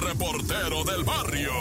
Reportero del barrio.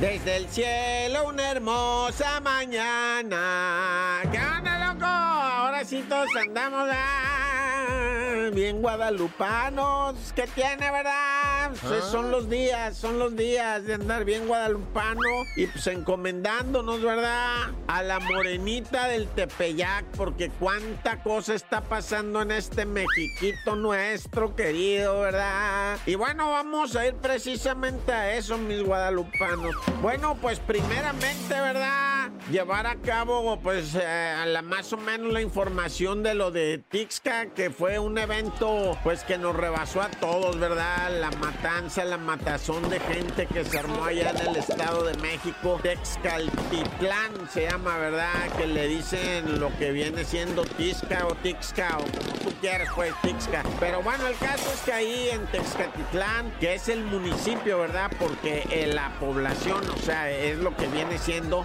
Desde el cielo una hermosa mañana. ¿Qué onda, loco? Ahora sí todos andamos ah, bien guadalupanos. ¿Qué tiene, verdad? Pues son los días, son los días de andar bien guadalupano. Y pues encomendándonos, ¿verdad? A la morenita del Tepeyac. Porque cuánta cosa está pasando en este Mexiquito nuestro, querido, ¿verdad? Y bueno, vamos a ir precisamente a eso, mis guadalupanos. Bueno, pues primeramente, ¿verdad? Llevar a cabo, pues, eh, la, más o menos la información de lo de Tixca, que fue un evento, pues, que nos rebasó a todos, ¿verdad? La matanza, la matazón de gente que se armó allá en el Estado de México. Texcaltitlán se llama, ¿verdad? Que le dicen lo que viene siendo Tixca o Tixca, o como tú quieras, pues, Tixca. Pero bueno, el caso es que ahí en Texcatitlán, que es el municipio, ¿verdad? Porque eh, la población o sea, es lo que viene siendo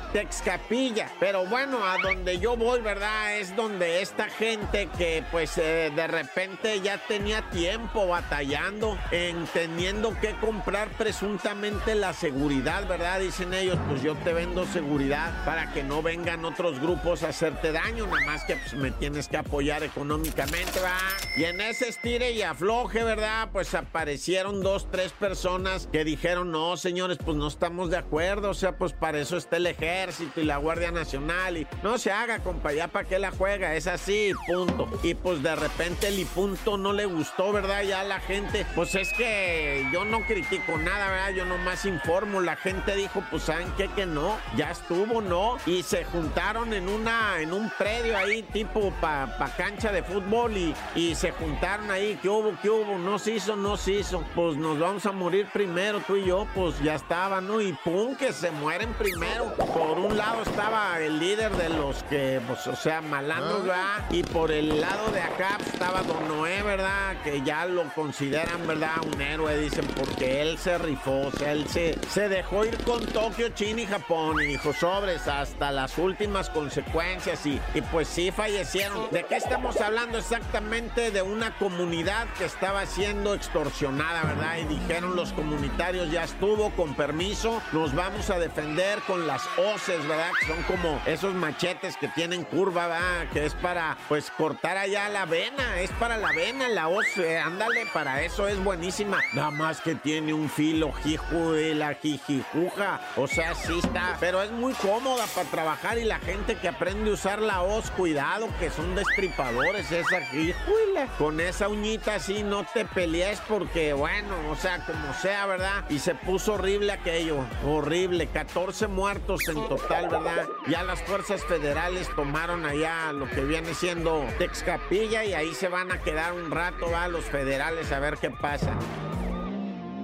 Texcapilla. Pero bueno, a donde yo voy, ¿verdad? Es donde esta gente que pues eh, de repente ya tenía tiempo batallando en teniendo que comprar presuntamente la seguridad, ¿verdad? Dicen ellos, pues yo te vendo seguridad para que no vengan otros grupos a hacerte daño, nada más que pues me tienes que apoyar económicamente, ¿va? Y en ese estire y afloje, ¿verdad? Pues aparecieron dos, tres personas que dijeron, no, señores, pues no estamos de acuerdo, o sea, pues para eso está el ejército y la Guardia Nacional y no se haga, compa, ya para qué la juega, es así, punto. Y pues de repente el y punto no le gustó, ¿verdad? Ya la gente, pues es que yo no critico nada, ¿verdad? Yo nomás informo, la gente dijo, pues saben qué, que no, ya estuvo, ¿no? Y se juntaron en una, en un predio ahí, tipo pa, pa cancha de fútbol y, y se juntaron ahí, ¿qué hubo, qué hubo? No se hizo, no se hizo, pues nos vamos a morir primero, tú y yo, pues ya estaba, ¿no? Y pum, que se mueren primero. Por un lado estaba el líder de los que, pues, o sea, malandros, ¿verdad? Y por el lado de acá pues, estaba Don Noé, ¿verdad? Que ya lo consideran, ¿verdad? Un héroe, dicen, porque él se rifó, o sea, él se, se dejó ir con Tokio, China y Japón y dijo sobres hasta las últimas consecuencias y, y pues sí fallecieron. ¿De qué estamos hablando exactamente? De una comunidad que estaba siendo extorsionada, ¿verdad? Y dijeron los comunitarios, ya estuvo, con permiso, nos vamos a defender con las hoces, ¿verdad? Son como esos machetes que tienen curva, ¿verdad? Que es para, pues, cortar allá la vena, es para la vena, la hoz, ándale, para eso es buenísima. Nada más que tiene un filo, jiju de la jijijuja, o sea, sí está, pero es muy cómoda para trabajar y la gente que aprende a usar la hoz, cuidado, que son destripadores, esa jijuila. Con esa uñita así no te pelees porque, bueno, o sea, como sea, ¿verdad? Y se puso horrible aquello, horrible, 14 muertos en total, ¿verdad? Ya las fuerzas federales tomaron allá lo que viene siendo Texcapilla y ahí se van a quedar un rato, ¿va? Los federales a ver qué pasa.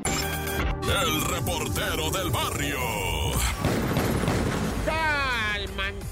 El reportero del barrio.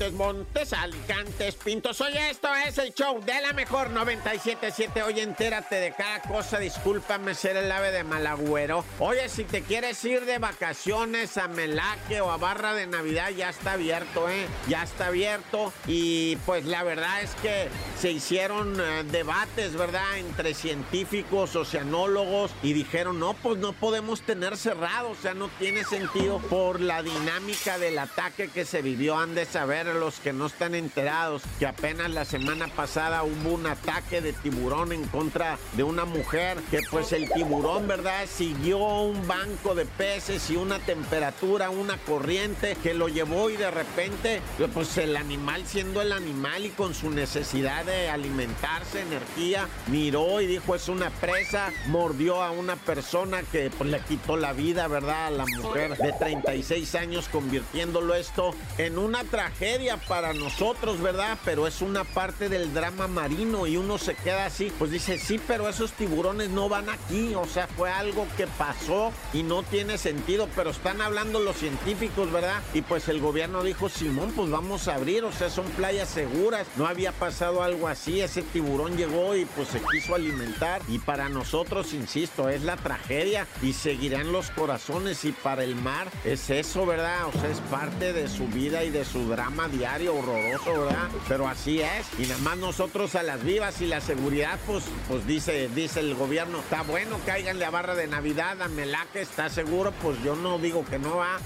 Calmantes, Montes, Alicantes, Pintos. Oye, esto es el show de la mejor 977. Oye, entérate de cada cosa. Discúlpame ser el ave de malagüero. Oye, si te quieres ir de vacaciones a Melaque o a Barra de Navidad, ya está abierto, ¿eh? Ya está abierto. Y pues la verdad es que se hicieron eh, debates, ¿verdad? Entre científicos, oceanólogos. Y dijeron, no, pues no podemos tener cerrado. O sea, no tiene sentido por la dinámica del ataque que se vivió. Han de saber los que no están enterados que apenas la semana pasada hubo un ataque de tiburón en contra de una mujer. Que pues el tiburón, ¿verdad? Siguió un banco de peces y una temperatura, una corriente que lo llevó y de repente, pues el animal siendo el animal y con su necesidad de alimentarse, energía, miró y dijo es una presa, mordió a una persona que pues, le quitó la vida, ¿verdad? A la mujer de 36 años, convirtiéndolo esto en una tragedia para nosotros, ¿verdad? Pero es una parte del drama marino y uno se queda así, pues dice, sí, pero esos tiburones no van aquí, o sea, fue algo que pasó y no tiene sentido, pero están hablando los científicos, ¿verdad? Y pues el gobierno dijo, Simón, pues vamos a abrir, o sea, son playas seguras, no había pasado algo así, ese tiburón llegó y pues se quiso alimentar y para nosotros, insisto, es la tragedia y seguirán los corazones y para el mar es eso, ¿verdad? O sea, es parte de su vida y de su drama diario, horroroso, ¿verdad? Pero así es. Y nada más nosotros a las vivas y la seguridad, pues, pues dice, dice el gobierno, está bueno, cáiganle a barra de Navidad, a Melaque, está seguro, pues yo no digo que no va.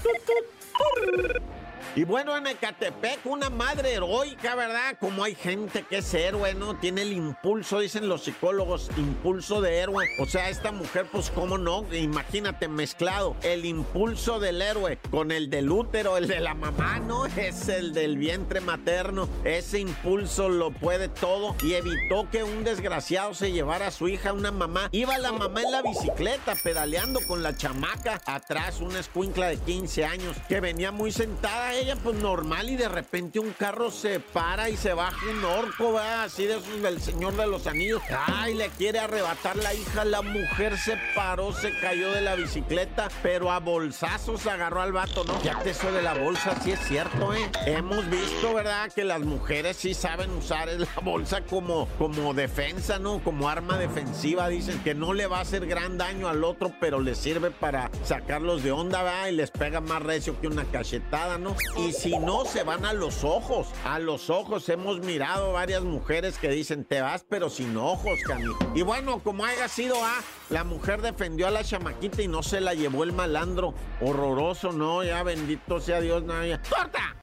Y bueno, en Ecatepec, una madre heroica, ¿verdad? Como hay gente que es héroe, ¿no? Tiene el impulso, dicen los psicólogos, impulso de héroe. O sea, esta mujer, pues, ¿cómo no? Imagínate mezclado. El impulso del héroe con el del útero, el de la mamá, ¿no? Es el del vientre materno. Ese impulso lo puede todo y evitó que un desgraciado se llevara a su hija, una mamá. Iba la mamá en la bicicleta pedaleando con la chamaca atrás, una escuincla de 15 años que venía muy sentada ella pues normal y de repente un carro se para y se baja un orco, va así de esos del Señor de los Anillos. Ay, le quiere arrebatar la hija, la mujer se paró, se cayó de la bicicleta, pero a bolsazos agarró al vato, ¿no? Ya que eso la bolsa sí es cierto, ¿eh? Hemos visto, ¿verdad? Que las mujeres sí saben usar la bolsa como, como defensa, ¿no? Como arma defensiva, dicen que no le va a hacer gran daño al otro, pero le sirve para sacarlos de onda, ¿verdad? Y les pega más recio que una cachetada, ¿no? Y si no, se van a los ojos. A los ojos hemos mirado varias mujeres que dicen, te vas pero sin ojos, Cami. Y bueno, como haya sido A, la mujer defendió a la chamaquita y no se la llevó el malandro. Horroroso, ¿no? Ya bendito sea Dios, no, ya. ¡Corta!